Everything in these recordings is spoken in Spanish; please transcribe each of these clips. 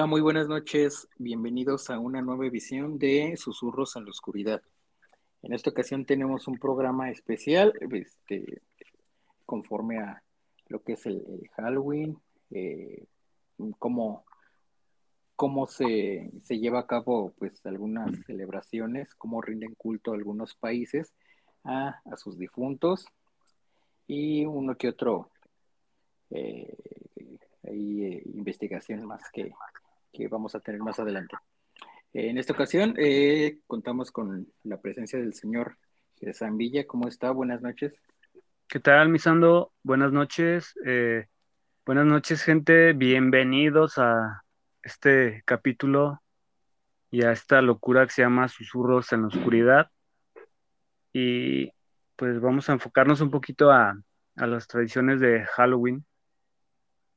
Hola, muy buenas noches. Bienvenidos a una nueva edición de Susurros en la Oscuridad. En esta ocasión tenemos un programa especial, este, conforme a lo que es el, Halloween, eh, cómo, cómo se, lleva a cabo pues algunas celebraciones, cómo rinden culto algunos países a, sus difuntos y uno que otro eh, eh, investigación más que, que vamos a tener más adelante. En esta ocasión eh, contamos con la presencia del señor Gerson Villa. ¿Cómo está? Buenas noches. ¿Qué tal, Misando? Buenas noches. Eh, buenas noches, gente. Bienvenidos a este capítulo y a esta locura que se llama Susurros en la Oscuridad. Y pues vamos a enfocarnos un poquito a, a las tradiciones de Halloween.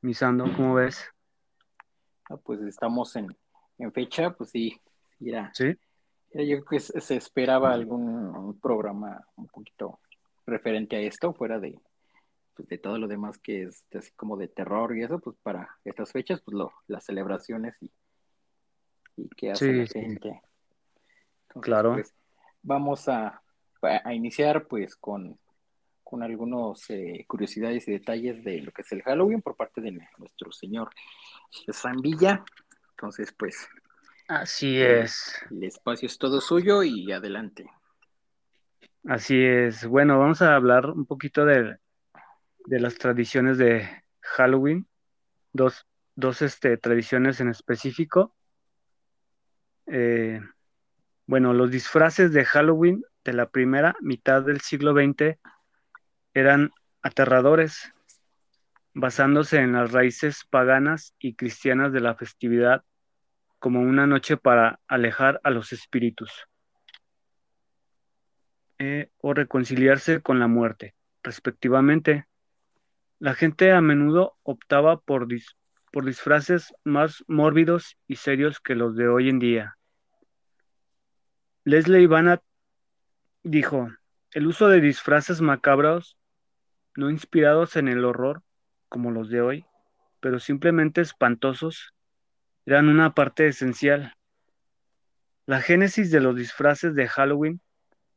Misando, ¿cómo ves? Pues estamos en, fecha, pues sí, ya. Sí. yo creo que se, esperaba algún programa un poquito referente a esto, fuera de, pues, de todo lo demás que es así como de terror y eso, pues para estas fechas, pues lo, las celebraciones y, y qué hace la gente. claro. Pues, vamos a, a, iniciar pues con, con algunos eh, curiosidades y detalles de lo que es el Halloween por parte de nuestro señor San Villa. Entonces, pues. Así es. El espacio es todo suyo y adelante. Así es. Bueno, vamos a hablar un poquito de, de las tradiciones de Halloween. Dos, dos este, tradiciones en específico. Eh, bueno, los disfraces de Halloween de la primera mitad del siglo XX eran aterradores basándose en las raíces paganas y cristianas de la festividad como una noche para alejar a los espíritus eh, o reconciliarse con la muerte, respectivamente. La gente a menudo optaba por, por disfraces más mórbidos y serios que los de hoy en día. Leslie Ivana dijo, el uso de disfraces macabros, no inspirados en el horror, como los de hoy, pero simplemente espantosos, eran una parte esencial. La génesis de los disfraces de Halloween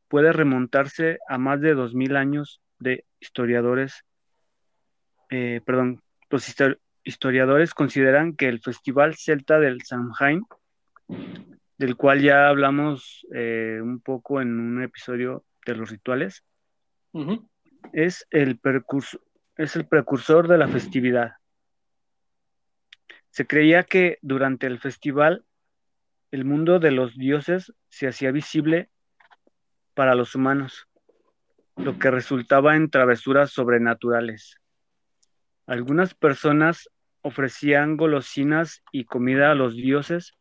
puede remontarse a más de dos mil años de historiadores, eh, perdón, los historiadores consideran que el festival celta del Samhain, del cual ya hablamos eh, un poco en un episodio de los rituales, es el es el precursor de la festividad. Se creía que durante el festival el mundo de los dioses se hacía visible para los humanos, lo que resultaba en travesuras sobrenaturales. Algunas personas ofrecían golosinas y comida a los dioses,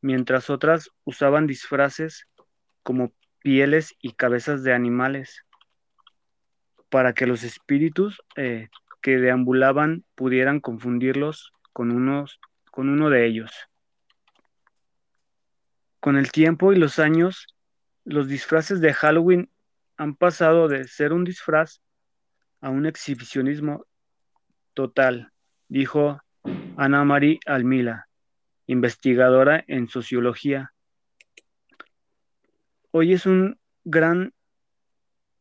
mientras otras usaban disfraces como pieles y cabezas de animales para que los espíritus eh, que deambulaban pudieran confundirlos con, unos, con uno de ellos. Con el tiempo y los años, los disfraces de Halloween han pasado de ser un disfraz a un exhibicionismo total, dijo Ana Marie Almila, investigadora en sociología. Hoy es un gran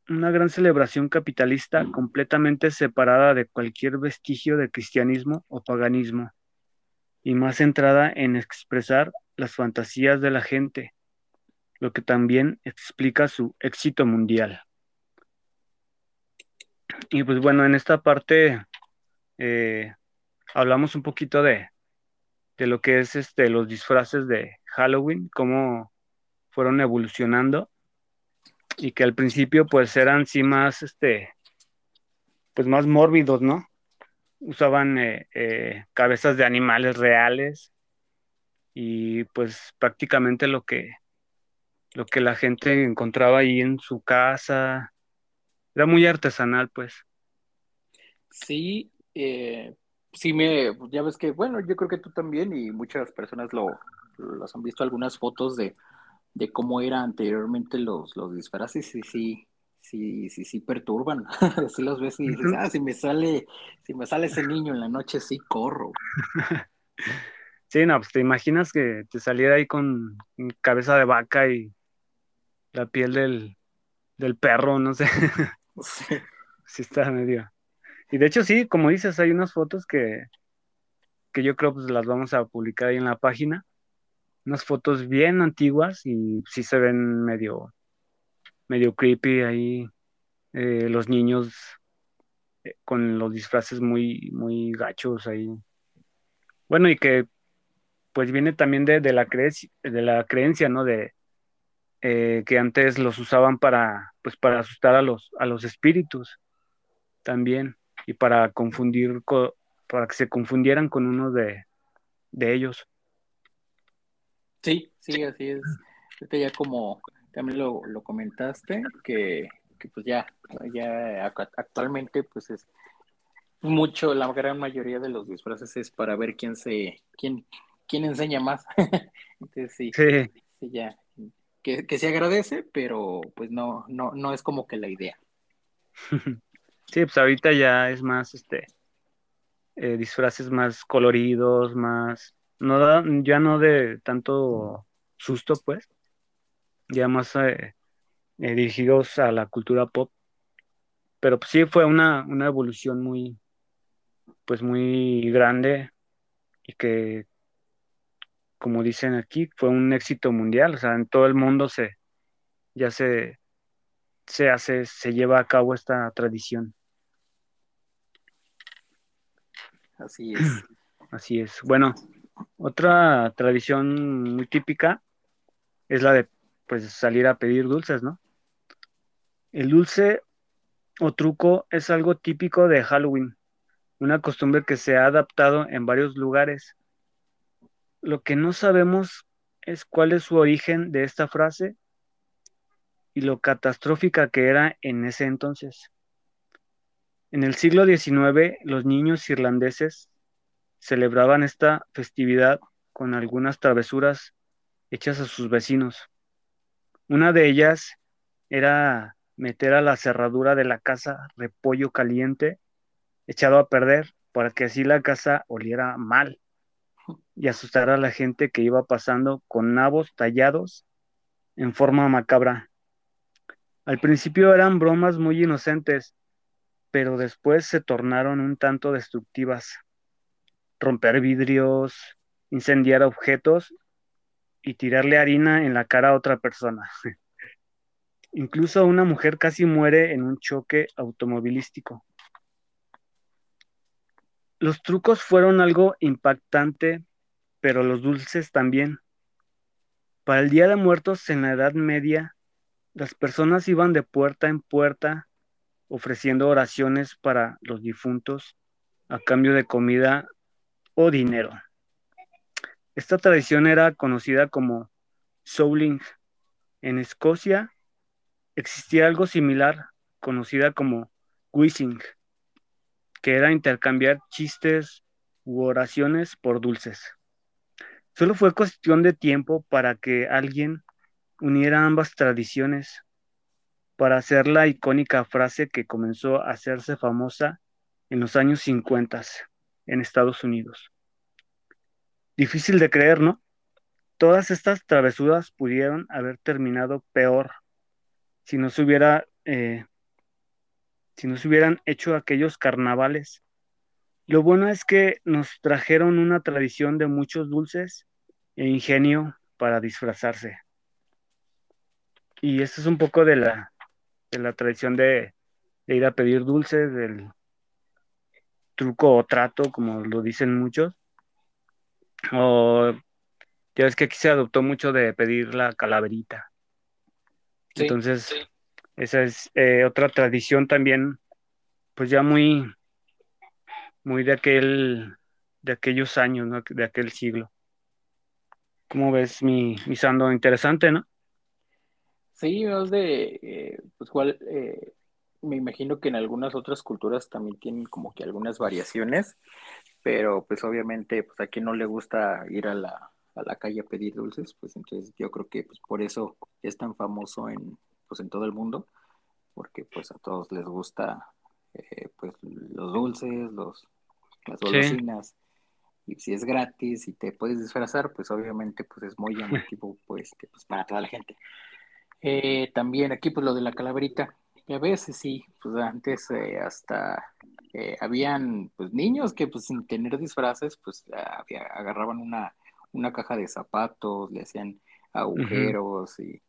una gran celebración capitalista completamente separada de cualquier vestigio de cristianismo o paganismo, y más centrada en expresar las fantasías de la gente, lo que también explica su éxito mundial. Y pues bueno, en esta parte eh, hablamos un poquito de, de, lo que es este, los disfraces de Halloween, cómo, fueron evolucionando y que al principio pues eran sí más, este, pues más mórbidos, ¿no? Usaban eh, eh, cabezas de animales reales y pues prácticamente lo que, lo que la gente encontraba ahí en su casa, era muy artesanal pues. Sí, eh, sí me, ya ves que, bueno, yo creo que tú también y muchas personas lo, los han visto algunas fotos de, de cómo eran anteriormente los, los disfraces y sí, sí, sí, sí perturban. si los ves y dices, ah, si me sale, si me sale ese niño en la noche, sí corro. sí, no, pues te imaginas que te saliera ahí con cabeza de vaca y la piel del, del perro, no sé. sí. sí está medio. Y de hecho, sí, como dices, hay unas fotos que, que yo creo pues las vamos a publicar ahí en la página. Unas fotos bien antiguas y sí se ven medio, medio creepy ahí. Eh, los niños eh, con los disfraces muy, muy gachos ahí. Bueno, y que pues viene también de, la, de la creencia, ¿no? De eh, que antes los usaban para, pues para asustar a los, a los espíritus también y para confundir, para que se confundieran con uno de, ellos. Sí, sí, así es. Este ya como también lo, comentaste, que, pues ya, ya actualmente pues es mucho, la gran mayoría de los disfraces es para ver quién se, quién, quién enseña más. Entonces sí, sí, ya, que, que, se agradece, pero pues no, no, no es como que la idea. Sí, pues ahorita ya es más, este, eh, disfraces más coloridos, más, no ya no de tanto susto, pues, ya más eh, eh, dirigidos a la cultura pop. Pero pues, sí fue una, una evolución muy, pues muy grande y que, como dicen aquí, fue un éxito mundial, o sea, en todo el mundo se, ya se, se hace, se lleva a cabo esta tradición. Así es. Así es. Bueno, otra tradición muy típica es la de pues salir a pedir dulces, ¿no? El dulce o truco es algo típico de Halloween, una costumbre que se ha adaptado en varios lugares. Lo que no sabemos es cuál es su origen de esta frase y lo catastrófica que era en ese entonces. En el siglo XIX, los niños irlandeses celebraban esta festividad con algunas travesuras hechas a sus vecinos. Una de ellas era meter a la cerradura de la casa repollo caliente echado a perder para que así la casa oliera mal y asustar a la gente que iba pasando con nabos tallados en forma macabra. Al principio eran bromas muy inocentes, pero después se tornaron un tanto destructivas. Romper vidrios, incendiar objetos y tirarle harina en la cara a otra persona. Incluso una mujer casi muere en un choque automovilístico. Los trucos fueron algo impactante, pero los dulces también. Para el Día de Muertos en la Edad Media, las personas iban de puerta en puerta ofreciendo oraciones para los difuntos a cambio de comida o dinero. Esta tradición era conocida como souling. En Escocia existía algo similar, conocida como wishing, que era intercambiar chistes u oraciones por dulces. Solo fue cuestión de tiempo para que alguien uniera ambas tradiciones para hacer la icónica frase que comenzó a hacerse famosa en los años 50 en Estados Unidos. Difícil de creer, ¿no? Todas estas travesuras pudieron haber terminado peor si no se hubiera eh, si no se hubieran hecho aquellos carnavales. Lo bueno es que nos trajeron una tradición de muchos dulces e ingenio para disfrazarse. Y esto es un poco de la de la tradición de, ir a pedir dulces, del truco o trato, como lo dicen muchos, o Ya ves que aquí se adoptó mucho de pedir la calaverita. Sí, Entonces, esa es eh, otra tradición también, pues ya muy, muy de aquel, de aquellos años, ¿no? De aquel siglo. ¿Cómo ves mi, mi Sando? Interesante, ¿no? sí, es de, eh, pues igual, eh, me imagino que en algunas otras culturas también tienen como que algunas variaciones, pero pues obviamente, pues a quien no le gusta ir a la, a la calle a pedir dulces, pues entonces yo creo que pues por eso es tan famoso en, pues en todo el mundo, porque pues a todos les gusta eh, pues los dulces, los, las Sí, golosinas, y si es gratis y te puedes disfrazar, pues obviamente pues es muy llamativo pues, que, pues para toda la gente. Eh, también aquí pues lo de la calaverita, que a veces sí, pues antes eh, hasta eh, habían pues niños que pues sin tener disfraces pues había- agarraban una, una caja de zapatos, le hacían agujeros y,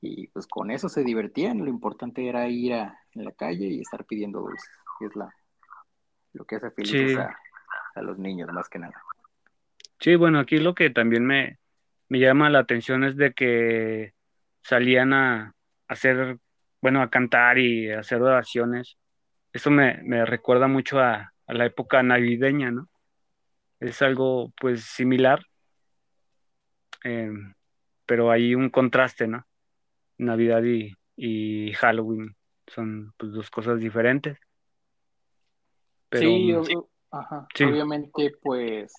y pues con eso se divertían, lo importante era ir a, en la calle y estar pidiendo dulces, es la, lo que hace felices Sí, a, a los niños más que nada. sí, bueno, aquí lo que también me, me llama la atención es de que salían a hacer, bueno, a cantar y a hacer oraciones. Eso me, me recuerda mucho a, a la época navideña, ¿no? Es algo pues similar, eh, pero hay un contraste, ¿no? Navidad y, y Halloween son pues dos cosas diferentes, pero Sí, o- ajá, sí, obviamente pues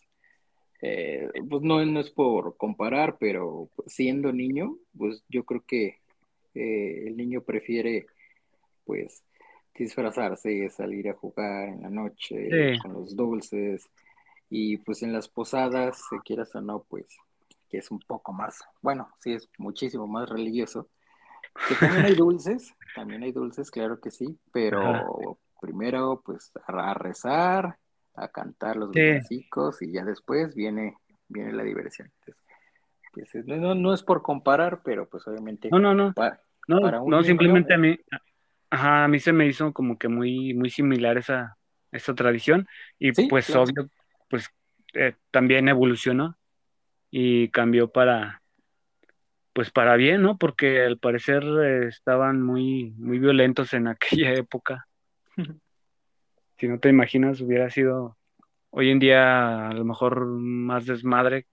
Eh, pues no, no es por comparar, pero pues, siendo niño, pues yo creo que eh, el niño prefiere pues disfrazarse, salir a jugar en la noche sí, con los dulces y pues en las posadas, si quieras o no, pues que es un poco más, bueno, sí es muchísimo más religioso, que también hay dulces, también hay dulces, claro que sí, ajá, pero primero pues a, a rezar, a cantar los sí, villancicos y ya después viene, viene la diversión. Entonces, pues, no, no es por comparar, pero pues obviamente no, no, no, no, para un no, niño, simplemente a mí, ajá, a mí se me hizo como que muy, muy similar esa, esa tradición y sí, pues claro. obvio, pues eh, también evolucionó y cambió para, pues para bien, ¿no? Porque al parecer eh, estaban muy, muy violentos en aquella época. Si no te imaginas, hubiera sido hoy en día a lo mejor más desmadre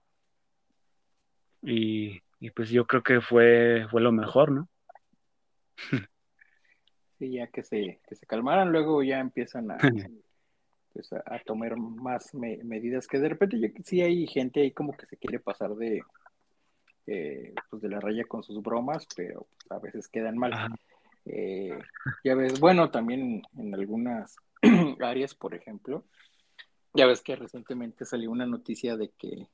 y, y pues yo creo que fue, fue lo mejor, ¿no? Sí, ya que se, que se calmaran, luego ya empiezan a, pues, a, a tomar más me- medidas que de repente ya que sí hay gente ahí como que se quiere pasar de, eh, pues de la raya con sus bromas, pero pues, a veces quedan mal. Eh, ya ves, bueno, también en algunas áreas, por ejemplo, ya ves que recientemente salió una noticia de que,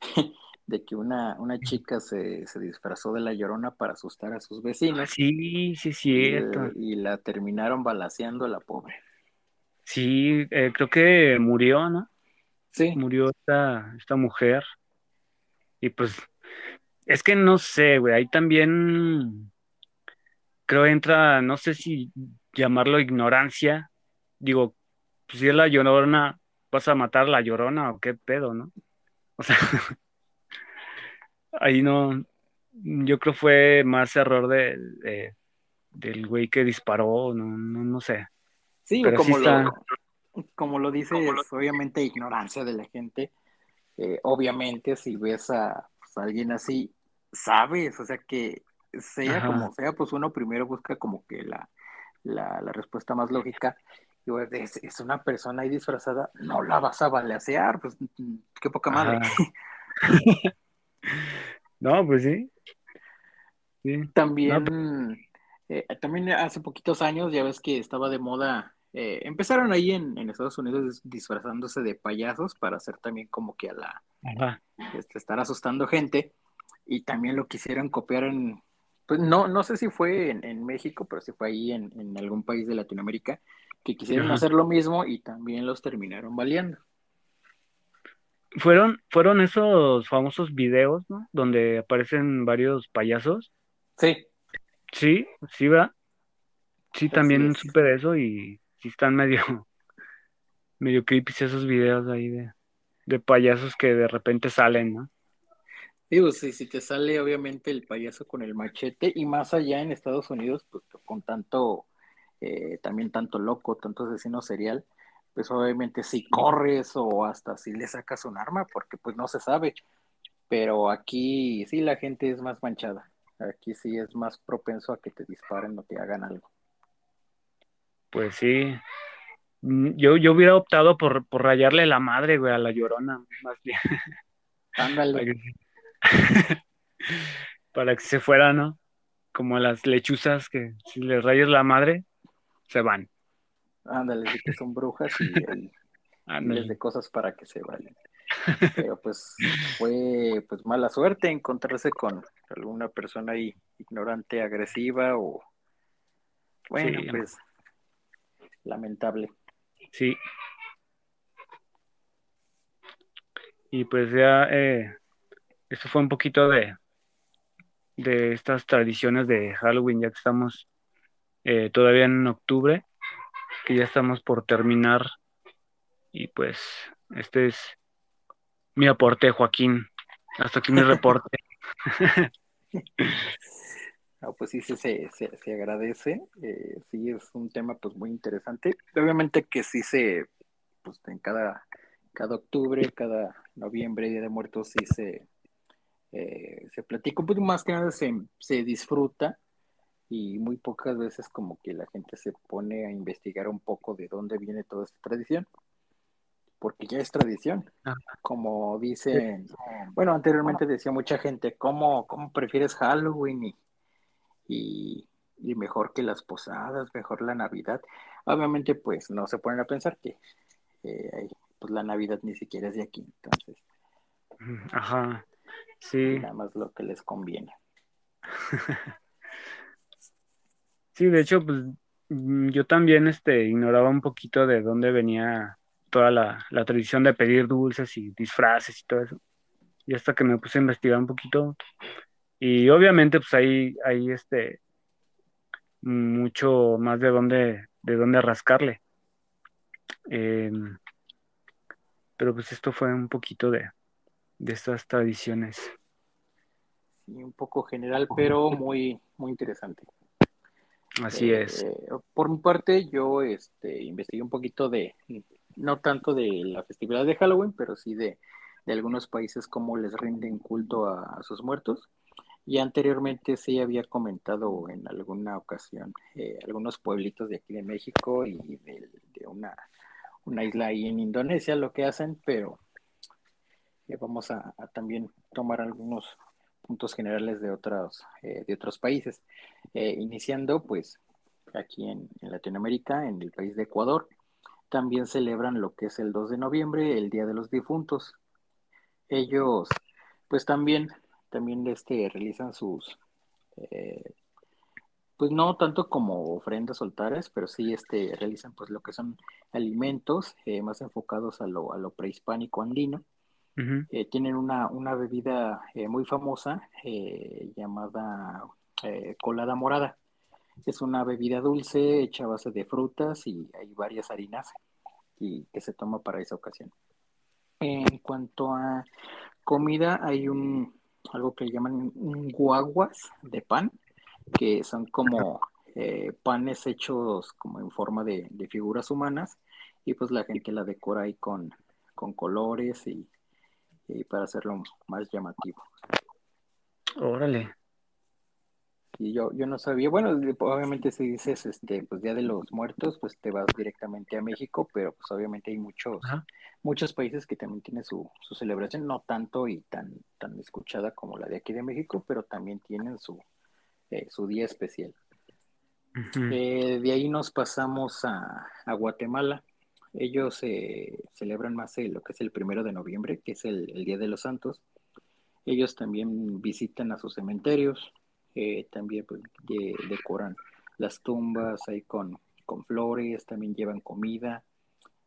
de que una, una chica se, se disfrazó de la Llorona para asustar a sus vecinos sí, sí, y, cierto. y la terminaron balaceando a la pobre. Sí, eh, creo que murió, ¿no? Sí, Murió esta, esta mujer y pues es que no sé, güey, ahí también creo entra, no sé si llamarlo ignorancia, digo, pues si es la Llorona, vas a matar a la Llorona o qué pedo, ¿no? O sea, ahí no, yo creo fue más error de, de- del güey que disparó, no, no, no sé, sí, pero sí como está, lo, como lo dices, obviamente ignorancia de la gente. Eh, obviamente, si ves a, pues, a alguien así, sabes, o sea que sea ajá, como sea, pues uno primero busca como que la, la, la respuesta más lógica. Y pues, es, es una persona ahí disfrazada, no la vas a balacear, pues mm, qué poca madre. no, pues sí, sí, no, También, eh, también hace poquitos años, ya ves que estaba de moda, eh, empezaron ahí en, en Estados Unidos disfrazándose de payasos para hacer también como que a la, ajá, este, estar asustando gente y también lo quisieron copiar en, pues no, no sé si fue en, en México, pero si fue ahí en, en, algún país de Latinoamérica, que quisieron ajá. hacer lo mismo y también los terminaron baleando. Fueron, fueron esos famosos videos, ¿no? Donde aparecen varios payasos. Sí, Sí, sí, va. Sí, también es. supe de eso y sí están medio, medio creepy esos videos ahí de, de payasos que de repente salen, ¿no? Digo, sí, si te sale obviamente el payaso con el machete y más allá en Estados Unidos, pues con tanto, eh, también tanto loco, tanto asesino serial, pues obviamente si corres o hasta si le sacas un arma, porque pues no se sabe. Pero aquí sí la gente es más manchada. Aquí sí es más propenso a que te disparen o te hagan algo. Pues sí. Mm, yo, yo hubiera optado por, por rayarle la madre, güey, a la llorona, más bien. Ándale. para que se fuera, ¿no? Como las lechuzas que si les rayas la madre, se van. Ándale, sí que son brujas y hay miles de cosas para que se vayan. Pero pues fue pues mala suerte encontrarse con alguna persona ahí ignorante, agresiva o bueno, pues lamentable. Sí. Y pues ya eh, eso fue un poquito de, de estas tradiciones de Halloween, ya que estamos eh, todavía en octubre, que ya estamos por terminar. Y pues este es mi aporte, Joaquín. Hasta aquí mi reporte. pues sí, se, se, se agradece. Eh, sí, es un tema pues muy interesante. Obviamente que sí se, pues en cada, cada octubre, cada noviembre, Día de Muertos, sí se, eh, se platica un poco más que nada, se, se disfruta y muy pocas veces como que la gente se pone a investigar un poco de dónde viene toda esta tradición, porque ya es tradición, como dicen, bueno, anteriormente decía mucha gente, ¿cómo, cómo prefieres Halloween y, y, mejor que las posadas, mejor la Navidad? Obviamente pues no se ponen a pensar que eh, pues la Navidad ni siquiera es de aquí, entonces. Ajá. Sí. Nada más lo que les conviene. sí, de hecho, pues mm, yo también este, ignoraba un poquito de dónde venía toda la, tradición de pedir dulces y disfraces y todo eso. Y hasta que me puse a investigar un poquito. Y obviamente, pues ahí hay este mucho más de dónde, de dónde rascarle. Em, pero pues esto fue un poquito de, de estas tradiciones. Sí, un poco general, pero muy, muy interesante. Así es. Eh, por mi parte, yo este, investigué un poquito de, no tanto de la festividad de Halloween, pero sí de, algunos países cómo les rinden culto a, sus muertos. Y anteriormente sí había comentado en alguna ocasión eh, algunos pueblitos de aquí de México y de, una, isla ahí en Indonesia lo que hacen, pero vamos a, también tomar algunos puntos generales de otros, eh, de otros países. Eh, iniciando, pues, aquí en, Latinoamérica, en el país de Ecuador, también celebran lo que es el 2 de noviembre, el Día de los Difuntos. Ellos, pues también, también este, realizan sus, eh, pues no tanto como ofrendas soltarias, pero sí este, realizan pues lo que son alimentos más enfocados a lo, a lo prehispánico andino eh, tienen una, una bebida eh, muy famosa eh, llamada colada morada. Es una bebida dulce hecha a base de frutas y hay varias harinas y que se toma para esa ocasión. En cuanto a comida, hay un algo que llaman guaguas de pan, que son como panes hechos como en forma de, de, figuras humanas y pues la gente la decora ahí con, con colores y y para hacerlo más llamativo. Órale. Y yo, yo no sabía, bueno, obviamente si dices este, pues Día de los Muertos, pues te vas directamente a México, pero pues obviamente hay muchos, muchos países que también tienen su, su celebración, no tanto y tan, tan escuchada como la de aquí de México, pero también tienen su, eh, su día especial. Eh, de ahí nos pasamos a, a Guatemala. Ellos eh, celebran más lo que es el primero de noviembre, que es el, Día de los Santos. Ellos también visitan a sus cementerios, eh, también pues, decoran las tumbas ahí con, con flores, también llevan comida.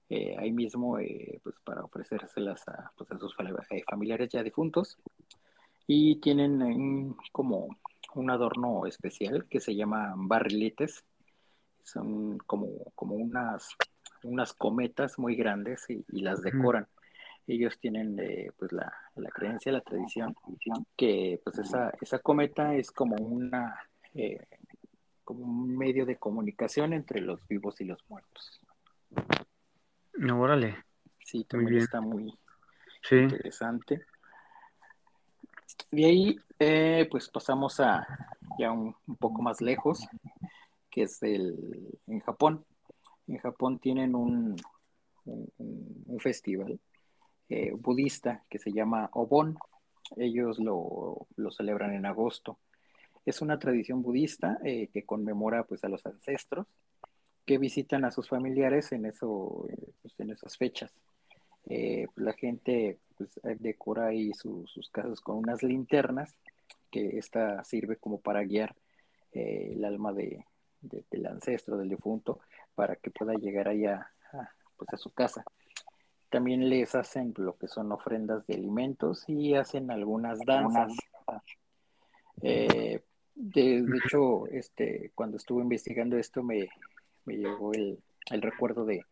Eh, ahí mismo pues para ofrecérselas a, pues, sus familiares ya difuntos y tienen como un adorno especial que se llama barriletes son como, como unas unas cometas muy grandes y, las decoran. ellos tienen eh, pues la, la, creencia, la tradición, que pues esa, esa cometa es como una eh, como un medio de comunicación entre los vivos y los muertos. No, órale. Sí, también está muy interesante. De ahí, eh, pues pasamos a ya un, poco más lejos, que es el, en Japón. En Japón tienen un, un, festival eh, budista que se llama Obon. Ellos lo, lo, celebran en agosto. Es una tradición budista eh, que conmemora pues, a los ancestros que visitan a sus familiares en, eso, pues, en esas fechas. Eh, la gente pues, decora ahí sus casas con unas linternas, que esta sirve como para guiar el alma de, del ancestro, del difunto, para que pueda llegar allá pues, a su casa. También les hacen lo que son ofrendas de alimentos y hacen algunas danzas. Eh, de, hecho, este, cuando estuve investigando esto me, llegó el, recuerdo de,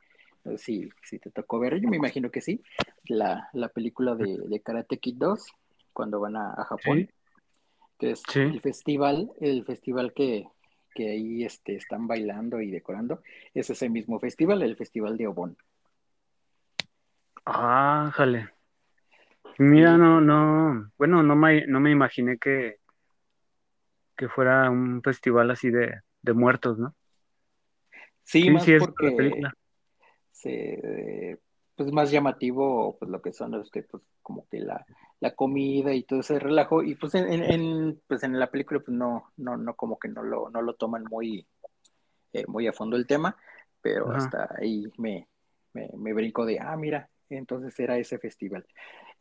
si, si te tocó ver, yo me imagino que sí, la, película de, Karate Kid 2, cuando van a, Japón, que es el festival, el festival que, que ahí este, están bailando y decorando, es ese mismo festival, el Festival de Obon. Ah, jale. Mira, no, no, bueno, no me, no me imaginé que, que fuera un festival así de, de muertos, ¿no? Sí, más porque se, pues más llamativo pues lo que son los que pues como que la, la comida y todo ese relajo. Y pues en, en, pues en la película pues no no no como que no lo no lo toman muy eh, muy a fondo el tema pero hasta ahí me, me, brinco de ah mira entonces era ese festival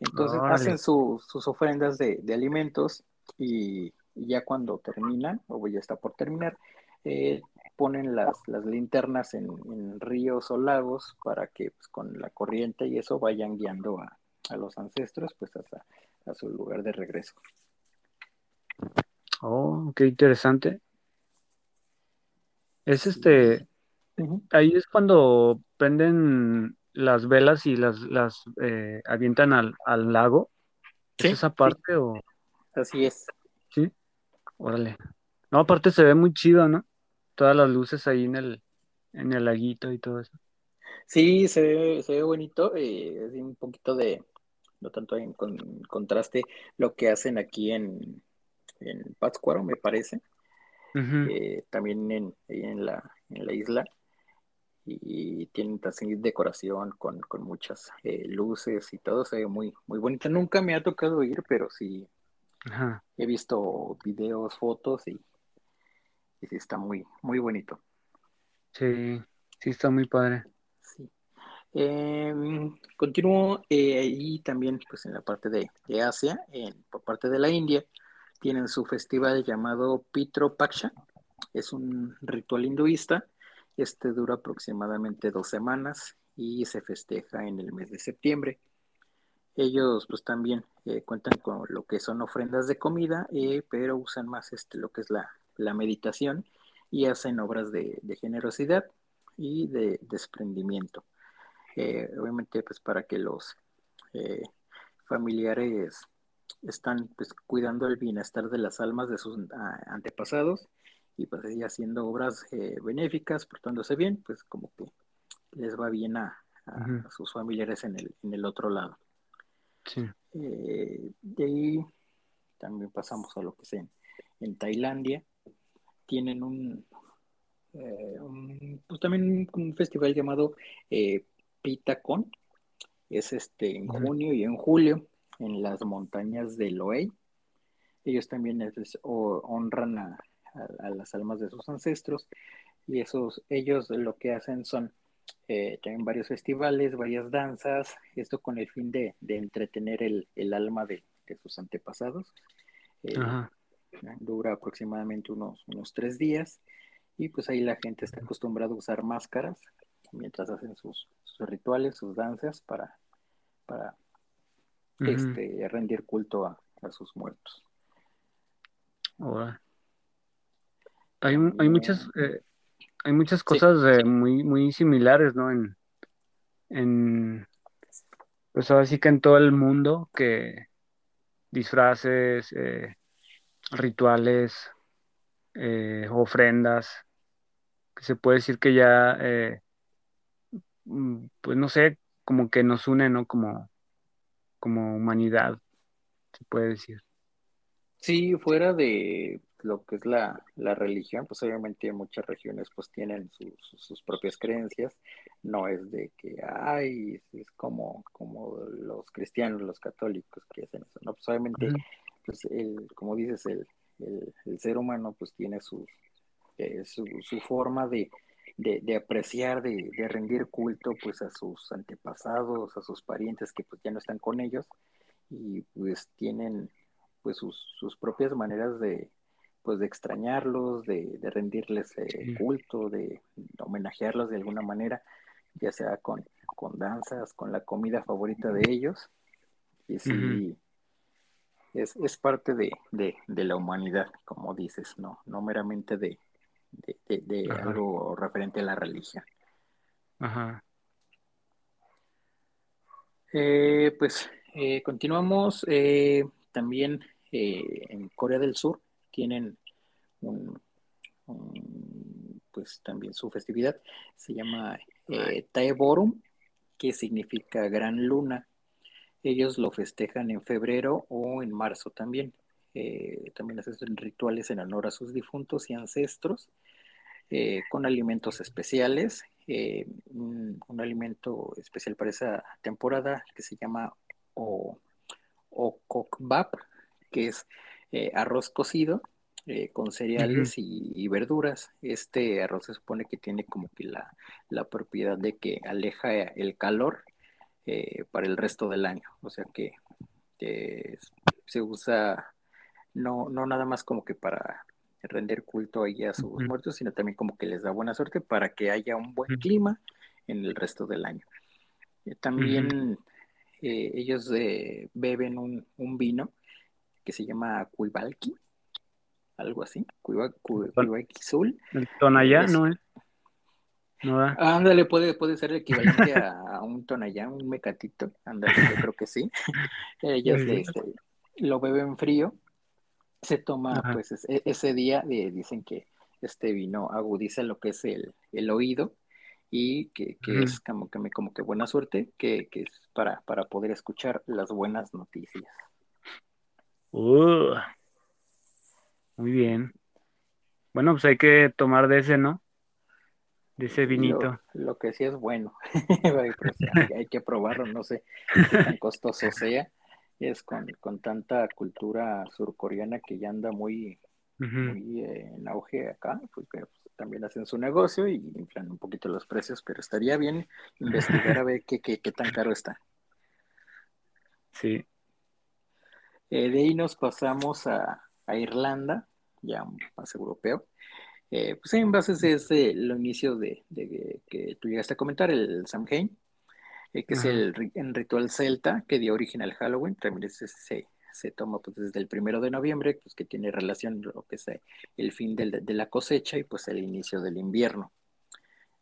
entonces hacen sus ofrendas de, de alimentos y, ya cuando terminan o ya está por terminar eh, ponen las, las linternas en, ríos o lagos para que pues, con la corriente y eso vayan guiando a, los ancestros pues hasta a su lugar de regreso. Oh, qué interesante. Es este, ahí es cuando prenden las velas y las, las eh, avientan al, al lago. ¿Es esa parte o? Así es. Sí, órale. No, aparte se ve muy chido, ¿no? Todas las luces ahí en el, en el laguito y todo eso. Sí, se ve, se ve bonito, eh, un poquito de, no tanto en contraste, lo que hacen aquí en, en Pátzcuaro, me parece, eh, también en, en, la, en la isla, y, tienen también decoración con, con muchas eh, luces y todo, se ve muy, muy bonito. Nunca me ha tocado ir, pero sí he visto videos, fotos y y sí está muy, muy bonito. Sí, sí está muy padre. Sí. Em, continúo eh, ahí también, pues en la parte de, Asia, por parte de la India, tienen su festival llamado Pitro Paksha. Es un ritual hinduista. Este dura aproximadamente dos semanas y se festeja en el mes de septiembre. Ellos pues también eh, cuentan con lo que son ofrendas de comida, eh, pero usan más este, lo que es la, la meditación y hacen obras de, generosidad y de desprendimiento. Eh, obviamente, pues para que los eh, familiares están pues, cuidando el bienestar de las almas de sus antepasados y pues así haciendo obras eh, benéficas, portándose bien, pues como que les va bien a, sus familiares en el, en el otro lado. de ahí también pasamos a lo que es en Tailandia, tienen un, eh, pues también un, festival llamado eh, Pitacon. Es este en junio y en julio en las montañas de Loei. Ellos también honran a, las almas de sus ancestros y esos ellos lo que hacen son eh, tienen varios festivales, varias danzas, esto con el fin de, entretener el, alma de, sus antepasados. Ajá dura aproximadamente unos, unos tres días y pues ahí la gente está acostumbrada a usar máscaras mientras hacen sus, rituales, sus danzas para, para este, rendir culto a, sus muertos. Hay, hay muchas eh, hay muchas cosas muy muy similares, ¿no? En, en pues ahora sí que en todo el mundo que disfraces, eh, rituales, eh, ofrendas, que se puede decir que ya, eh, mm, pues no sé, como que nos une, ¿no? Como, como humanidad, se puede decir. Sí, fuera de lo que es la, la religión, pues obviamente muchas regiones pues tienen sus, sus propias creencias, no es de que, ay, es como, como los cristianos, los católicos que hacen eso, no, pues obviamente, pues el, como dices, el, el, el ser humano pues tiene eh, su, su forma de, de, de apreciar, de, de, rendir culto pues a sus antepasados, a sus parientes que pues ya no están con ellos y pues tienen pues sus, sus propias maneras de pues de extrañarlos, de, de rendirles eh, culto, de, de, homenajearlos de alguna manera, ya sea con, con danzas, con la comida favorita de ellos. Y sí, uh -huh. Es, es, parte de, de, de, la humanidad, como dices, no, no meramente de, de algo referente a la religión. Ajá. Eh, pues eh, continuamos eh, también en Corea del Sur tienen un, un, pues también su festividad se llama Taeborum que significa gran luna ellos lo festejan en febrero o en marzo también eh, también hacen rituales en honor a sus difuntos y ancestros eh, con alimentos especiales eh, un, un, alimento especial para esa temporada que se llama o, okokbap que es arroz cocido con cereales uh -huh. y, y, verduras. Este arroz se supone que tiene como que la, la propiedad de que aleja el calor eh, para el resto del año. O sea que se usa no, no nada más como que para render culto ahí a sus muertos, sino también como que les da buena suerte para que haya un buen clima en el resto del año. Eh, también ellos eh, beben un, un vino que se llama Cuibalqui, algo así, Cuibalqui Sul. El Tonayá, es, ¿no es? No da. Ándale, puede, puede ser el equivalente a, un Tonayá, un mecatito, ándale, yo creo que sí. Ellos este, lo beben frío, se toma Ajá. pues ese, ese día, eh, dicen que este vino agudiza lo que es el, el oído y que, que uh -huh. es como que, como que buena suerte, que, que es para, para poder escuchar las buenas noticias. Uh, muy bien. Bueno, pues hay que tomar de ese, ¿no? De ese vinito. Lo, lo que sí es bueno. hay, hay, que probarlo, no sé qué tan costoso sea. Es con, con tanta cultura surcoreana que ya anda muy, uh -huh. muy eh, en auge acá, pues, pues, también hacen su negocio y inflan un poquito los precios, pero estaría bien investigar a ver qué, qué, qué tan caro está. Sí, eh, de ahí nos pasamos a, a, Irlanda, ya más europeo. Eh, pues en base es el inicio de, de, de, que tú llegaste a comentar, el Samhain, eh, que es el, el, ritual celta que dio origen al Halloween, también se, se, se toma pues, desde el primero de noviembre, pues que tiene relación lo que es el fin de, de la cosecha y pues el inicio del invierno.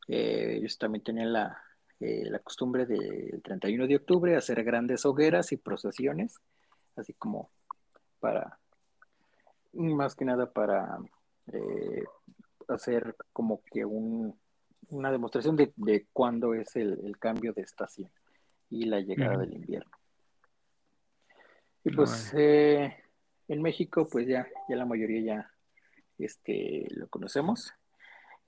Eh, ellos también tenían la, eh, la costumbre del 31 de octubre hacer grandes hogueras y procesiones así como para, más que nada para eh, hacer como que un, una demostración de, de cuándo es el, el, cambio de estación y la llegada del invierno. Y pues eh, en México, pues ya, ya la mayoría ya este, lo conocemos.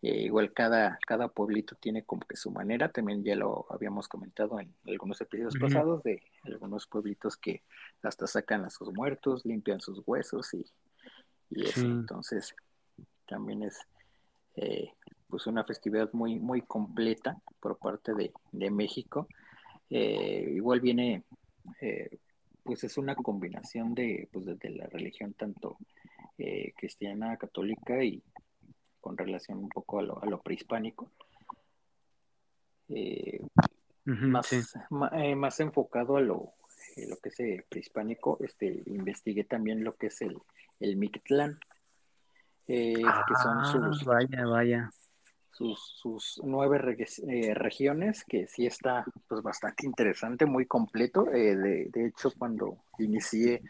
Eh, igual cada, cada pueblito tiene como que su manera, también ya lo habíamos comentado en algunos episodios uh -huh. pasados de algunos pueblitos que hasta sacan a sus muertos, limpian sus huesos y, y eso. Sí. Entonces, también es eh, pues una festividad muy, muy completa por parte de, de México. Eh, igual viene, eh, pues es una combinación de, pues de, de la religión tanto cristiana, católica y con relación un poco a lo, a lo prehispánico. Uh -huh, más, sí. ma, más, enfocado a lo, lo que es el prehispánico, este, investigué también lo que es el, el Mictlán, ah, que son sus, vaya, vaya. sus, nueve eh, regiones, que sí está pues bastante interesante, muy completo. Eh, de, hecho, cuando inicié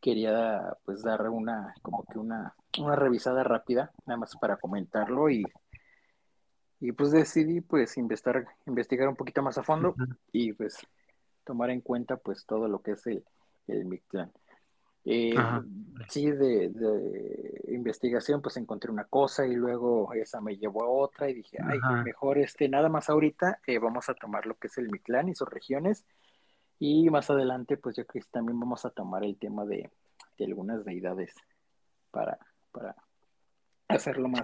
quería pues dar una, como que una, una revisada rápida, nada más para comentarlo y, y pues decidí pues investigar, investigar un poquito más a fondo y pues tomar en cuenta pues todo lo que es el, el Mictlán. Eh, sí, de, investigación, pues encontré una cosa y luego esa me llevó a otra y dije, ay, mejor este, nada más ahorita eh, vamos a tomar lo que es el Mictlán y sus regiones y más adelante, pues yo creo que también vamos a tomar el tema de, algunas deidades para, para hacerlo más,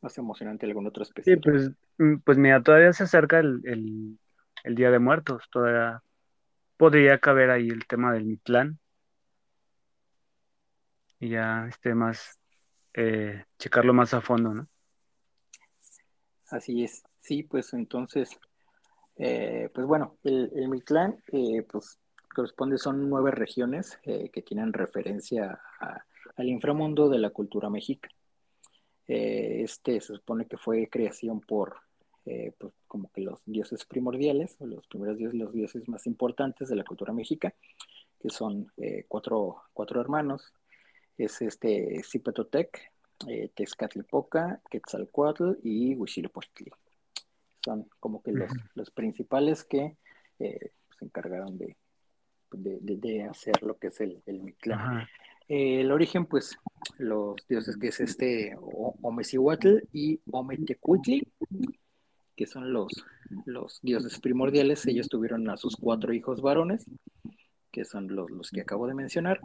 más emocionante algún otro especial. Sí, pues, mm, pues mira, todavía se acerca el, el, el Día de Muertos, todavía podría caber ahí el tema del Mictlán y ya este más eh, checarlo más a fondo, ¿no? Así es, sí, pues entonces, eh, pues bueno, el, el Mictlán, eh, pues corresponde, son nueve regiones que tienen referencia al inframundo de la cultura mexica. este se supone que fue creación por, pues, como que los dioses primordiales, los primeros dioses, los dioses más importantes de la cultura mexica, que son cuatro, cuatro hermanos, es este Zipetotec, eh, Texcatlipoca, Quetzalcoatl y Huitzilopochtli. Son como que los, principales que eh, se encargaron de, de, hacer lo que es el, el Mictlán. Eh, el origen, pues, los dioses que es este Omecihuatl y Ometecuitli, que son los, los dioses primordiales, ellos tuvieron a sus cuatro hijos varones, que son los, los que acabo de mencionar.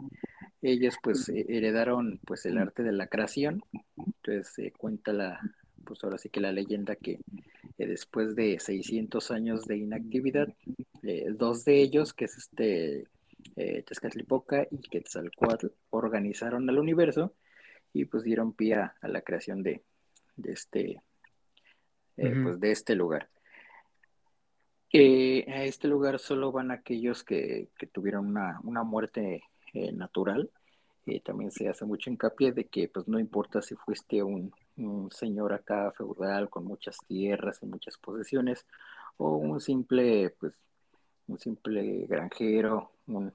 Ellos pues eh, heredaron pues el arte de la creación, entonces se cuenta la, pues ahora sí que la leyenda que eh, después de 600 años de inactividad, eh, dos de ellos, que es este Tezcatlipoca y Quetzalcoatl, organizaron el universo y pues dieron pie a, la creación de, de este, pues de este lugar. A este lugar solo van aquellos que, tuvieron una, muerte eh, natural. Eh, también se hace mucho hincapié de que pues no importa si fuiste un, señor acá feudal con muchas tierras y muchas posesiones o un simple pues un simple granjero, un,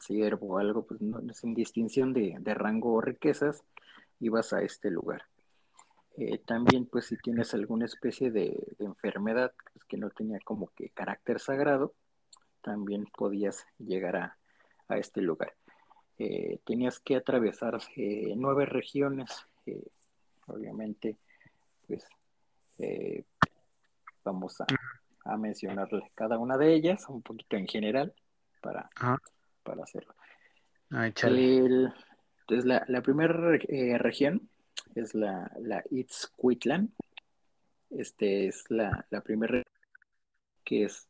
siervo algo, pues no, sin distinción de, rango o riquezas, ibas a este lugar. Eh, también, pues, si tienes alguna especie de, enfermedad pues, que no tenía como que carácter sagrado, también podías llegar a, a este lugar. Eh, tenías que atravesar eh, nueve regiones, obviamente, pues vamos a, a mencionarle cada una de ellas, un poquito en general, para, para hacerlo. entonces, la, la primera región es la, la Itzcuitlan. Este es la, la primera que es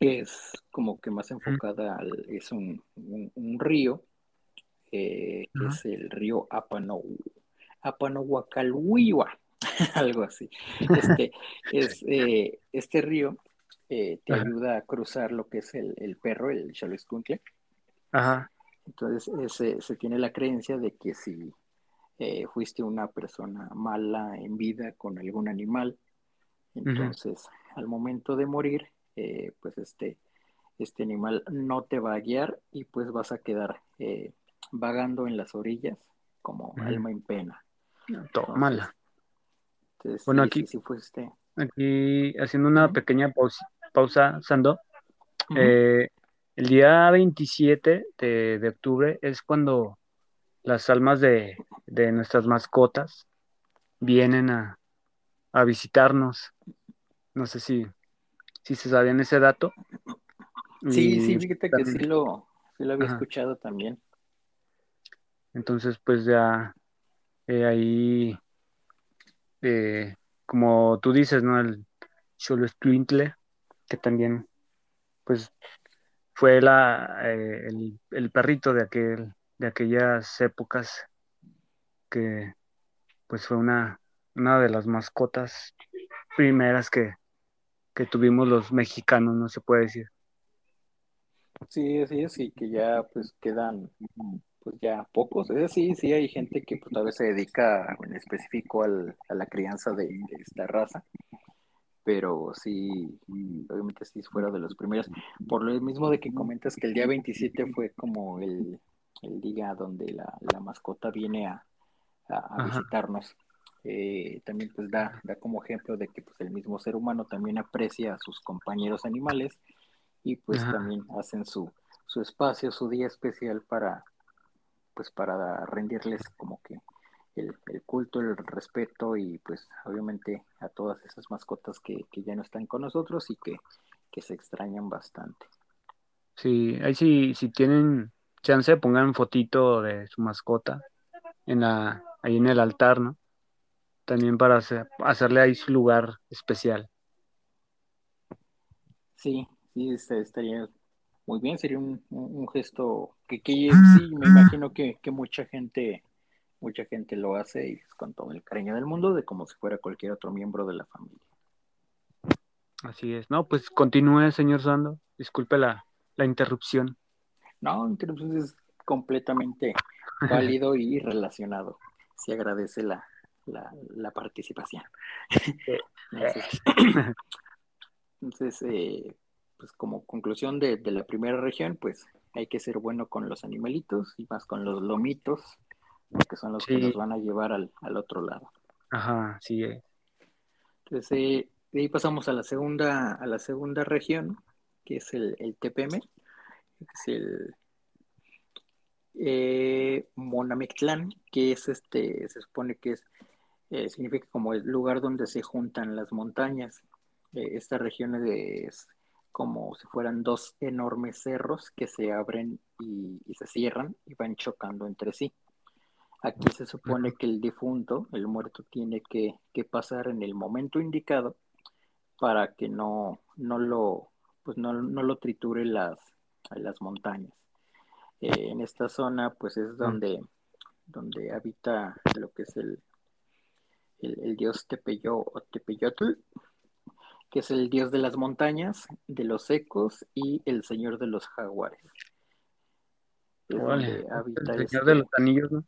es como que más enfocada al, es un, río, eh, que es el río Apano, Apanohuacalhuiwa, algo así. Este, es, eh, este río eh, te ayuda a cruzar lo que es el, perro, el Xalescuntle. Ajá. Entonces se, se tiene la creencia de que si fuiste una persona mala en vida con algún animal, entonces al momento de morir eh, pues este, este animal no te va a guiar y pues vas a quedar eh, vagando en las orillas como alma en pena. mala bueno, aquí, aquí haciendo una pequeña pausa, pausa Sando. Eh, el día 27 de, octubre es cuando las almas de, nuestras mascotas vienen a, a visitarnos. No sé si si se sabían ese dato. Sí, sí, fíjate que sí lo, había escuchado también. Entonces, pues ya eh, ahí, eh, como tú dices, ¿no? El Cholo Twintle, que también, pues, fue la, eh, el, perrito de, aquel, de aquellas épocas que, pues, fue una, una de las mascotas primeras que, que tuvimos los mexicanos, no se puede decir. Sí, sí, sí, que ya pues quedan pues ya pocos. Sí, sí hay gente que pues, tal vez se dedica en específico al, a la crianza de, esta raza, pero sí, obviamente sí fuera de los primeros. Por lo mismo de que comentas que el día 27 fue como el, el día donde la, la mascota viene a, a, visitarnos. Eh, también pues da, da como ejemplo de que pues el mismo ser humano también aprecia a sus compañeros animales y pues también hacen su, su espacio, su día especial para pues para rendirles como que el, culto, el respeto y pues obviamente a todas esas mascotas que, ya no están con nosotros y que, se extrañan bastante. Sí, ahí sí, si tienen chance, pongan fotito de su mascota en la, ahí en el altar, ¿no? También para hacerle ahí su lugar especial. Sí, sí, este, estaría muy bien, sería un, gesto que, que, sí, me imagino que, mucha gente, mucha gente lo hace y con todo el cariño del mundo, de como si fuera cualquier otro miembro de la familia. Así es, no, pues continúe, señor Sando, disculpe la, la interrupción. No, interrupción es completamente válido y relacionado. Se agradece la, la, participación. entonces, eh, pues como conclusión de, la primera región, pues hay que ser bueno con los animalitos y más con los lomitos, porque son los que nos van a llevar al, otro lado. Ajá, sí. Eh. Entonces, eh, de ahí pasamos a la segunda, a la segunda región, que es el, el TPM, que es el eh, Monamictlán, que es este, se supone que es, eh, significa como el lugar donde se juntan las montañas. Eh, esta región es como si fueran dos enormes cerros que se abren y, se cierran y van chocando entre sí. Aquí se supone que el difunto, el muerto, tiene que, pasar en el momento indicado para que no, no lo, pues no, lo triture las, las montañas. Eh, en esta zona, pues es donde, donde habita lo que es el, el, dios Tepeyo o Tepeyotl, que es el dios de las montañas, de los ecos y el señor de los jaguares. el señor de los anillos, ¿no?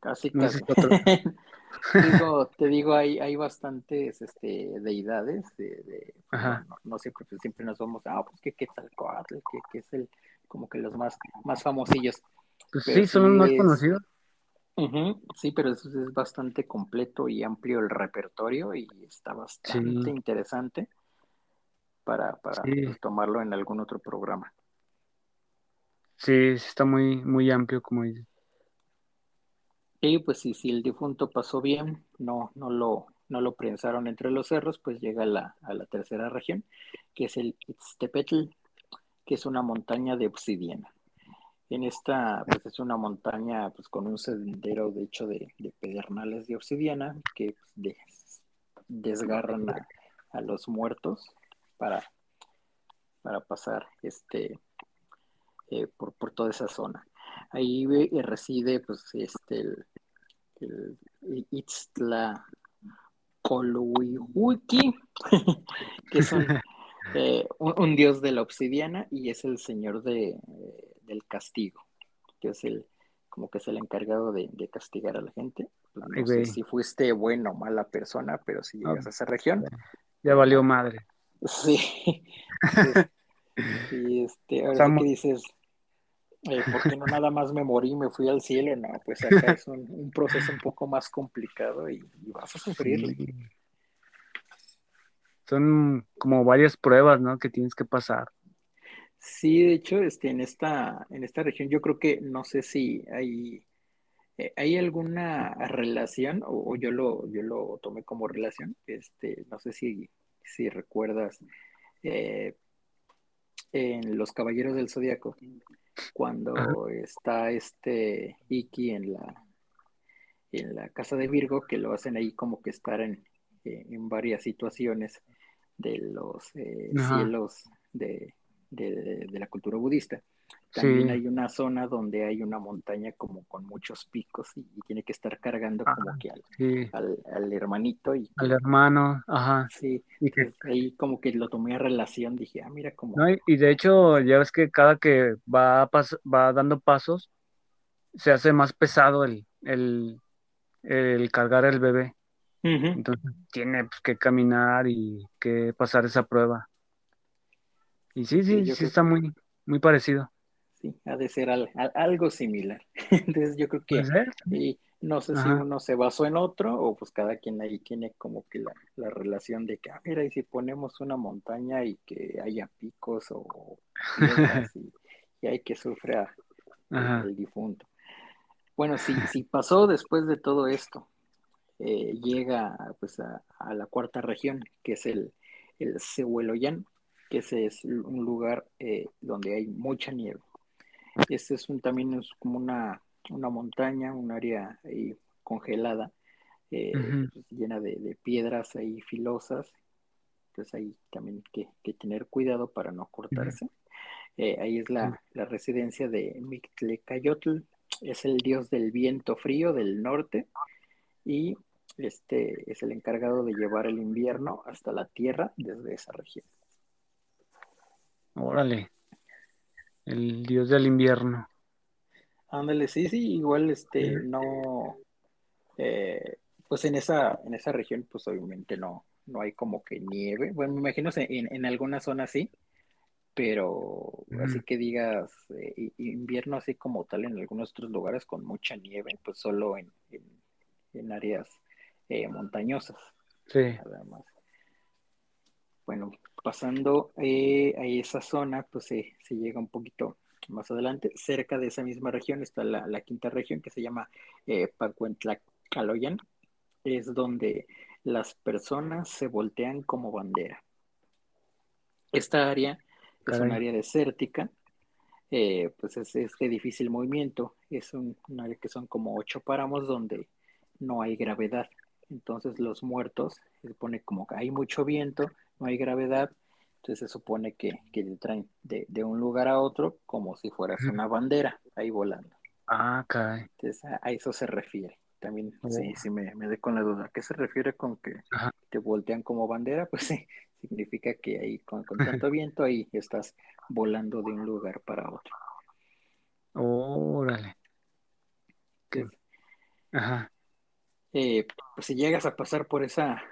Casi, casi. te digo, hay, hay bastantes este, deidades. De, pues, no, siempre, pues, siempre nos vamos, ah, pues que Quetzalcoatl, que, que es el, como que los más, más famosillos. Pues sí, son los más conocidos sí, pero es, es, bastante completo y amplio el repertorio y está bastante interesante para, para pues, tomarlo en algún otro programa. Sí, está muy, muy amplio, como dice. Y pues sí, si el difunto pasó bien, no, no lo, no lo prensaron entre los cerros, pues llega a la, a la tercera región, que es el Itztepetl, que es una montaña de obsidiana. En esta, pues es una montaña pues con un sendero de hecho de, pedernales de obsidiana que desgarran a, los muertos para, para pasar este eh, por, toda esa zona. Ahí reside pues este el, el Itztla que es eh, un, dios de la obsidiana y es el señor de, del castigo, que es el como que es el encargado de, castigar a la gente. Pues, no sé si fuiste buena o mala persona, pero si llegas a esa región. Ya valió madre. Sí. y este, ahora que dices, eh, ¿por qué no nada más me morí y me fui al cielo? No, pues acá es un, proceso un poco más complicado y, vas a sufrirle. Son como varias pruebas, ¿no? Que tienes que pasar. Sí, de hecho, este, en esta, en esta región yo creo que no sé si hay, eh, hay alguna relación, o, yo lo, yo lo tomé como relación, este, no sé si, si recuerdas eh, en Los Caballeros del Zodíaco, cuando está este Iki en la, en la casa de Virgo, que lo hacen ahí como que estar en, en varias situaciones de los eh, cielos de de, la cultura budista. También hay una zona donde hay una montaña como con muchos picos y, tiene que estar cargando como que al, hermanito. Y, al hermano, ajá. Sí, y que... ahí como que lo tomé a relación, dije, ah, mira como... y de hecho, ya ves que cada que va, va dando pasos, se hace más pesado el, el, el cargar el bebé. Entonces tiene pues, que caminar y que pasar esa prueba. Y sí, Sí, sí, está muy, muy parecido. Sí, ha de ser al- al- algo similar. Entonces yo creo que ser. sí. y no sé si uno se basó en otro o pues cada quien ahí tiene como que la, la relación de que, ah, mira, y si ponemos una montaña y que haya picos o y, y hay que sufre a- el, Ajá. el difunto. Bueno, si, si pasó después de todo esto, eh, llega pues a, a la cuarta región, que es el, el Cehueloyán, que ese es un lugar eh, donde hay mucha nieve. Este es un, también es como una, una montaña, un área ahí congelada, eh, pues, llena de, de piedras ahí filosas. Entonces ahí también hay que, que tener cuidado para no cortarse. Eh, ahí es la, la residencia de Mictlecayotl, es el dios del viento frío del norte y este es el encargado de llevar el invierno hasta la tierra desde esa región. Órale. El dios del invierno. Ándale, sí, sí, igual este Ujú. no, eh, pues en esa, en esa región, pues obviamente no, no hay como que nieve. Bueno, me imagino en, en algunas zonas sí, pero así Ujú. que digas eh, invierno así como tal en algunos otros lugares con mucha nieve, pues solo en, en, en áreas eh, montañosas, Sí. nada más. Bueno, pasando eh, a esa zona, pues se, se llega un poquito más adelante. Cerca de esa misma región está la, la quinta región que se llama eh, Pacuentlacaloyan. Es donde las personas se voltean como bandera. Esta área es un área desértica, eh, pues es, es, de difícil movimiento. Es un, un área que son como ocho páramos donde no hay gravedad. Entonces los muertos, se supone como que hay mucho viento, no hay gravedad, entonces se supone que, que te traen de, de, un lugar a otro como si fueras una bandera ahí volando. Ah, caray. Entonces a, a eso se refiere. También Oh. sí, sí me, me dé con la duda. ¿A qué se refiere con que Ajá. te voltean como bandera? Pues sí, significa que ahí con, con tanto viento ahí estás volando de un lugar para otro. Órale. Entonces, Ajá. eh, pues si llegas a pasar por esa,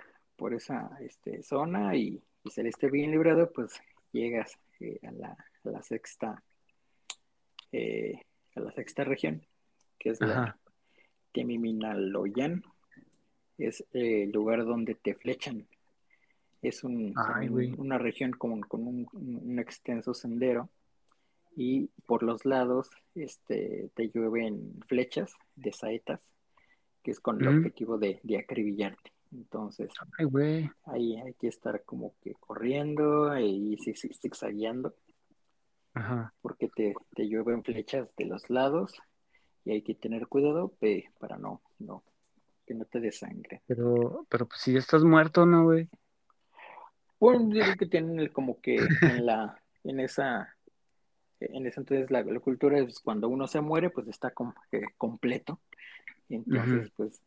por esa este, zona y, y saliste bien librado, pues llegas eh, a, la, a la sexta eh, a la sexta región, que es la Ajá. Temiminaloyan, es eh, el lugar donde te flechan. Es un, Ay, un- güey. una región con, con un, un extenso sendero y por los lados este, te llueven flechas de saetas, que es con el Ujú. objetivo de, de acribillarte. Entonces, Ay, güey. ahí hay que estar como que corriendo y zig- zig- zigzagueando, Ajá. porque te, te llueven flechas de los lados y hay que tener cuidado pe, para no, no, que no te desangre. Pero, pero pues si ya estás muerto, ¿no, güey? Bueno, que tienen el como que en la, en esa, en ese entonces la, la cultura es cuando uno se muere, pues está como que completo. Y entonces, pues,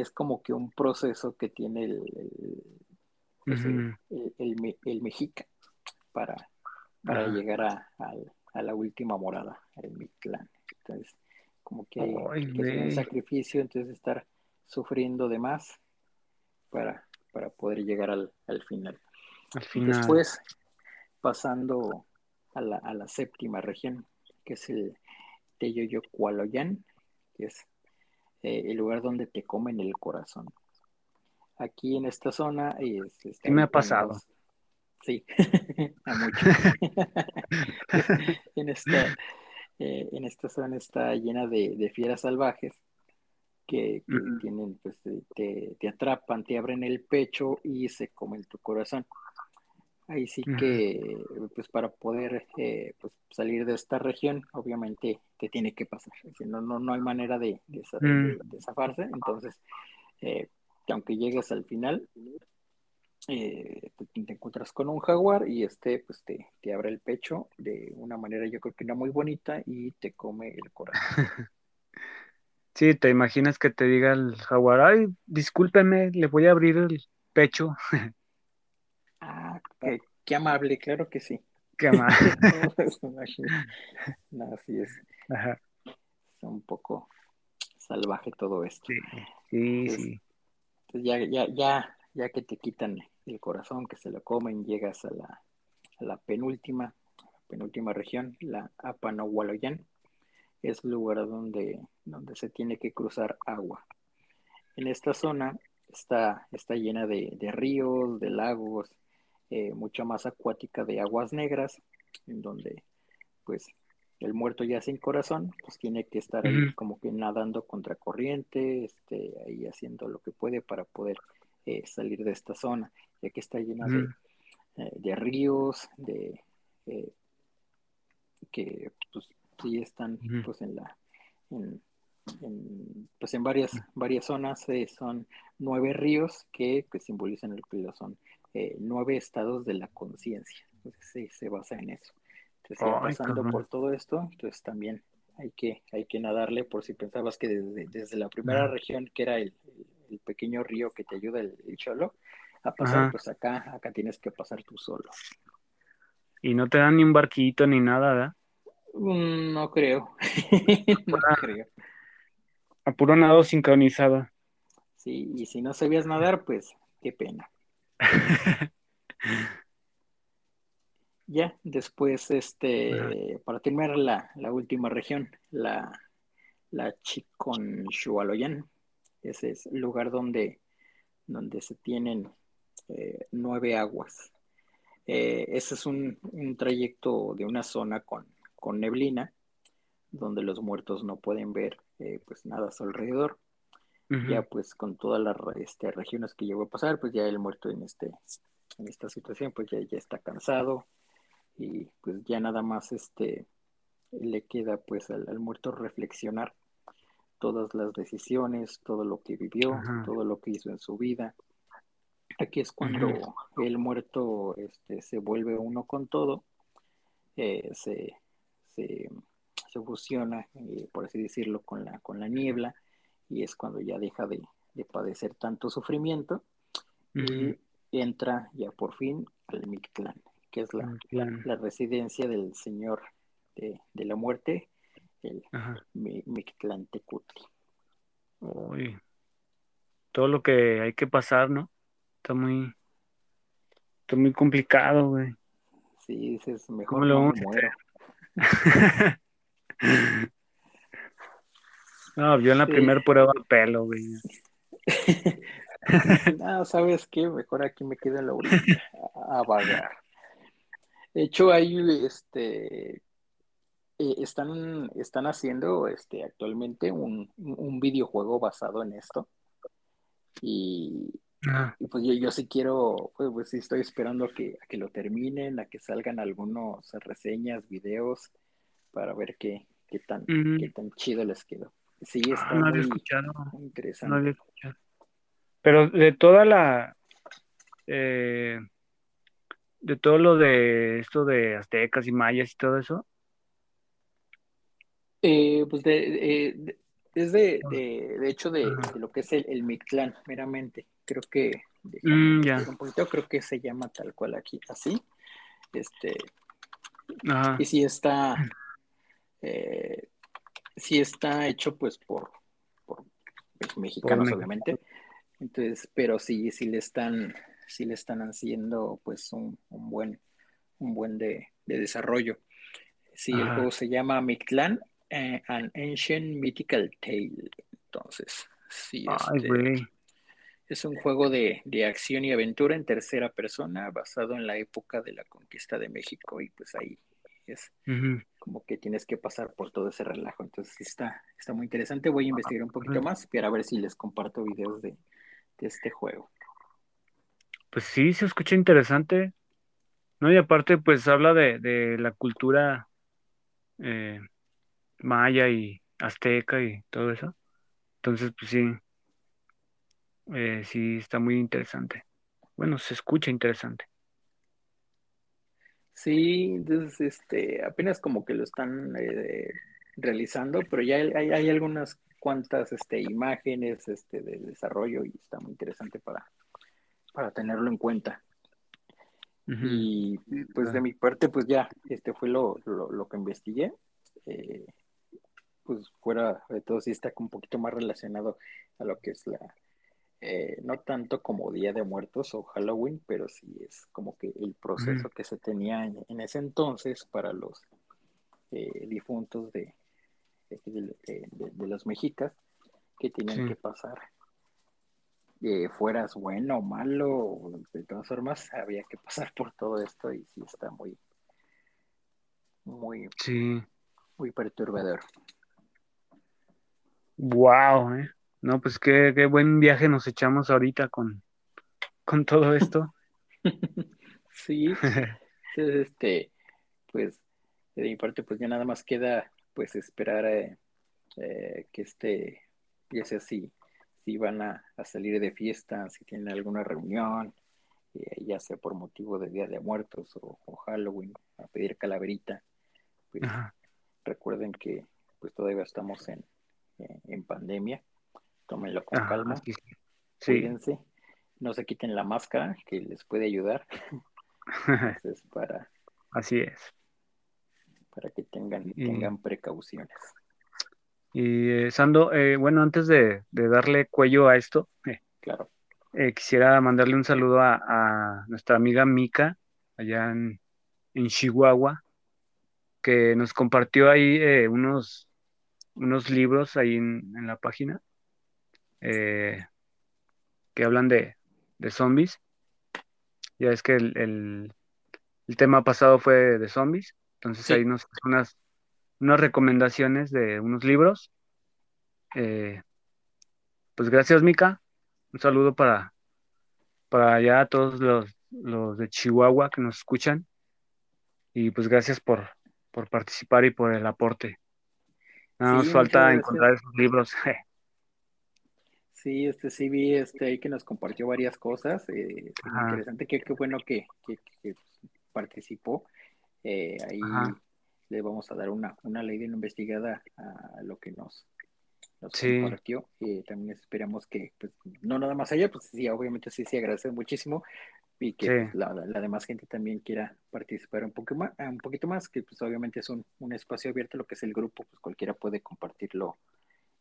es como que un proceso que tiene el, el, pues, el- el mexica para, para llegar a, al- a la última morada, el Mictlán. Entonces, como que hay Ay, que hacer un sacrificio, entonces estar sufriendo de más para, para poder llegar al, al final. Al final. Después, pasando a la, a la séptima región, que es el Teyoyocualoyan, que es eh, el lugar donde te comen el corazón. Aquí en esta zona es, Sí me ha pasado. los- Sí, a en, esta, eh, en esta zona está llena de, de fieras salvajes que, tienen, pues, te- te, te atrapan, te abren el pecho y se comen tu corazón. Ahí sí que, pues para poder eh, pues, salir de esta región, obviamente te tiene que pasar. Decir, no, no, no hay manera de, de, Mm. de- de zafarse. Entonces, eh, que aunque llegues al final, eh, te, te encuentras con un jaguar y este pues te, te abre el pecho de una manera yo creo que no muy bonita y te come el corazón. Sí, te imaginas que te diga el jaguar, ay, discúlpeme, le voy a abrir el pecho. Qué, qué amable, claro que sí. Qué. No, pues. No, así es. Ajá. un poco salvaje todo esto. Sí, sí. ya, ya, ya, ya que te quitan el corazón, que se lo comen, llegas a la, a la penúltima, penúltima región, la Apanahualoyan, es el lugar donde, donde se tiene que cruzar agua. En esta zona está, está llena de, ríos, de lagos, eh, mucha más acuática de aguas negras, en donde pues el muerto ya sin corazón, pues tiene que estar ahí como que nadando contra corriente, este, ahí haciendo lo que puede para poder eh, salir de esta zona, ya que está llena de, eh, de, ríos, de que pues sí están pues en la en, pues en varias varias zonas son nueve ríos que, que simbolizan el que son eh, nueve estados de la conciencia entonces se basa en eso entonces pasando por todo esto entonces también hay que hay que nadarle por si pensabas que desde, desde la primera región que era el, el, pequeño río que te ayuda el, cholo a pasar pues acá acá tienes que pasar tú solo y no te dan ni un barquito ni nada ¿verdad? Mm, no creo. no creo. A puro nado sincronizado. Sí, y si no sabías nadar, pues qué pena. ya, después, este, para terminar la, última región, la, la Chiconchualoyan. Ese es el lugar donde, donde se tienen eh, nueve aguas. Eh, ese es un, un trayecto de una zona con con neblina, donde los muertos no pueden ver eh, pues nada a su alrededor. Ya pues con todas las este, regiones que llegó a pasar, pues ya el muerto en este en esta situación pues ya, ya está cansado y pues ya nada más este le queda pues al, muerto reflexionar todas las decisiones, todo lo que vivió, todo lo que hizo en su vida. Aquí es cuando el muerto este, se vuelve uno con todo, eh, se, se, fusiona, eh, por así decirlo, con la, con la niebla y es cuando ya deja de, padecer tanto sufrimiento y entra ya por fin al Mictlán, que es la, la residencia del señor de, la muerte, el Mictlán Tecutli. todo lo que hay que pasar, ¿no? Está muy, está muy complicado, güey. Sí, es mejor no muero. no, vio en la primera prueba el pelo, güey. no, ¿sabes qué? Mejor aquí me quedo en la orilla a, vagar. De hecho, hay este eh, están, están haciendo este actualmente un, un videojuego basado en esto. Y, Ah. Y pues yo, yo sí quiero, pues, pues sí estoy esperando a que, a que lo terminen, a que salgan algunos reseñas, videos, para ver qué, qué tan, qué tan chido les quedó. Sí, ah, está muy escuchado. interesante. Pero de toda la eh, de todo lo de esto de aztecas y mayas y todo eso. Eh, pues de, es de, de, de hecho de, de, lo que es el, el Mictlán, meramente creo que mm, creo que se llama tal cual aquí, así. Este, y si está, eh, si está hecho pues por, por mexicanos, obviamente. Entonces, pero sí, sí le están, sí le están haciendo pues un, un buen, un buen de, de desarrollo. Sí, el juego se llama Mictlán, eh, An Ancient Mythical Tale. Entonces, sí, este, es un juego de, acción y aventura en tercera persona basado en la época de la conquista de México y pues ahí es como que tienes que pasar por todo ese relajo. Entonces está, está muy interesante. Voy a investigar un poquito más para ver si les comparto videos de, este juego. Pues sí, se escucha interesante. ¿no? Y aparte, pues habla de, la cultura eh, maya y azteca y todo eso. Entonces, pues sí, eh, sí está muy interesante. Bueno, se escucha interesante. Sí, entonces este, apenas como que lo están eh, realizando, pero ya hay, hay, algunas cuantas este, imágenes este, de desarrollo y está muy interesante para, para tenerlo en cuenta. Y pues de mi parte, pues ya, este fue lo, lo, que investigué. Eh, pues fuera de todo sí está un poquito más relacionado a lo que es la, eh, no tanto como Día de Muertos o Halloween, pero sí es como que el proceso que se tenía en, ese entonces para los eh, difuntos de, de, los mexicas que tenían que pasar. Eh, fueras bueno o malo, de todas formas había que pasar por todo esto y sí está muy, muy, sí. muy perturbador. Wow, eh. No, pues qué, qué buen viaje nos echamos ahorita con, con todo esto. sí, este, pues de mi parte, pues ya nada más queda pues esperar eh, eh, que este, ya sea si, si van a, salir de fiesta, si tienen alguna reunión, eh, ya sea por motivo de Día de Muertos o, Halloween, a pedir calaverita, pues recuerden que pues todavía estamos en, en pandemia tómenlo con calma, cuídense, no se quiten la máscara que les puede ayudar. Entonces, para... Así es. Para que tengan, tengan precauciones. Y eh, Sando, eh, bueno, antes de, darle cuello a esto, eh, claro. quisiera mandarle un saludo a, nuestra amiga Mika, allá en, Chihuahua, que nos compartió ahí unos, unos libros ahí en, en la página eh, que hablan de, zombies. Ya es que el, tema pasado fue de zombies, entonces hay unos, unas, unas recomendaciones de unos libros. Eh, pues gracias, Mica. Un saludo para, para allá a todos los, los de Chihuahua que nos escuchan. Y pues gracias por, por participar y por el aporte. Nada nos falta encontrar esos libros. Sí, este sí vi este ahí que nos compartió varias cosas. Eh, interesante, qué, qué bueno que, participó. Eh, ahí le vamos a dar una, una ley de investigada a lo que nos, nos compartió. Eh, también esperamos que, pues, no nada más allá, pues sí, obviamente sí, sí, agradece muchísimo y que la, la, demás gente también quiera participar un poco más, un poquito más, que pues obviamente es un, un espacio abierto, lo que es el grupo, pues cualquiera puede compartirlo,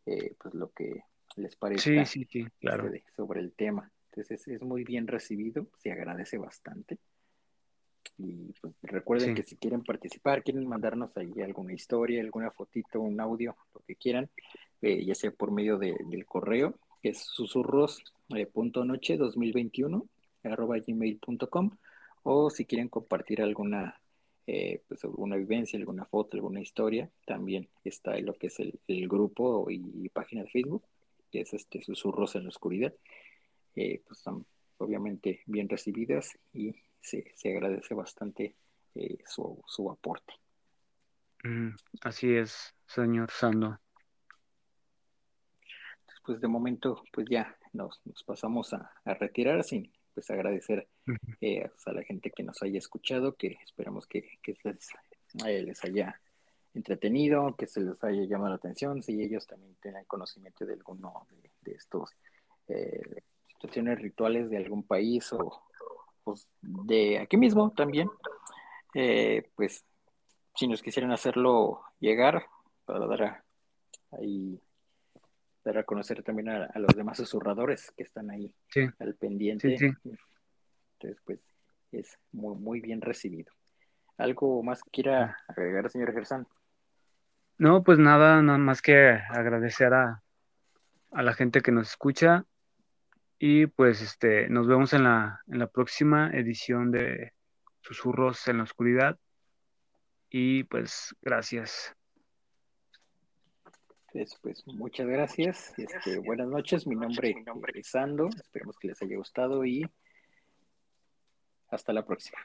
eh, pues lo que les parece claro. sobre el tema. Entonces es, muy bien recibido, se agradece bastante. Y pues, recuerden que si quieren participar, quieren mandarnos ahí alguna historia, alguna fotito, un audio, lo que quieran, eh, ya sea por medio del correo, que es susurros.noche eh, 2021 arroba gmail.com o si quieren compartir alguna eh, pues alguna vivencia, alguna foto, alguna historia, también está en lo que es el, el grupo y página de Facebook que es este Susurros en la Oscuridad, eh, pues son obviamente bien recibidas y se, agradece bastante eh, su, aporte. Mm, así es, señor Sando. Pues de momento, pues ya nos, pasamos a, retirar sin pues agradecer eh, a la gente que nos haya escuchado, que esperamos que, que les, les haya entretenido, que se les haya llamado la atención, si ellos también tienen conocimiento de alguno de, estos eh, situaciones rituales de algún país o pues, de aquí mismo también, eh, pues si nos quisieran hacerlo llegar para dar a, ahí dar a conocer también a, los demás susurradores que están ahí al pendiente. Entonces, pues es muy, muy bien recibido. ¿Algo más que quiera agregar, señor Gersan? No, pues nada, nada más que agradecer a, la gente que nos escucha y pues este nos vemos en la, en la próxima edición de Susurros en la Oscuridad y pues gracias. Pues, pues muchas gracias. Este, buenas noches, mi nombre, es Sando. Esperemos que les haya gustado y hasta la próxima.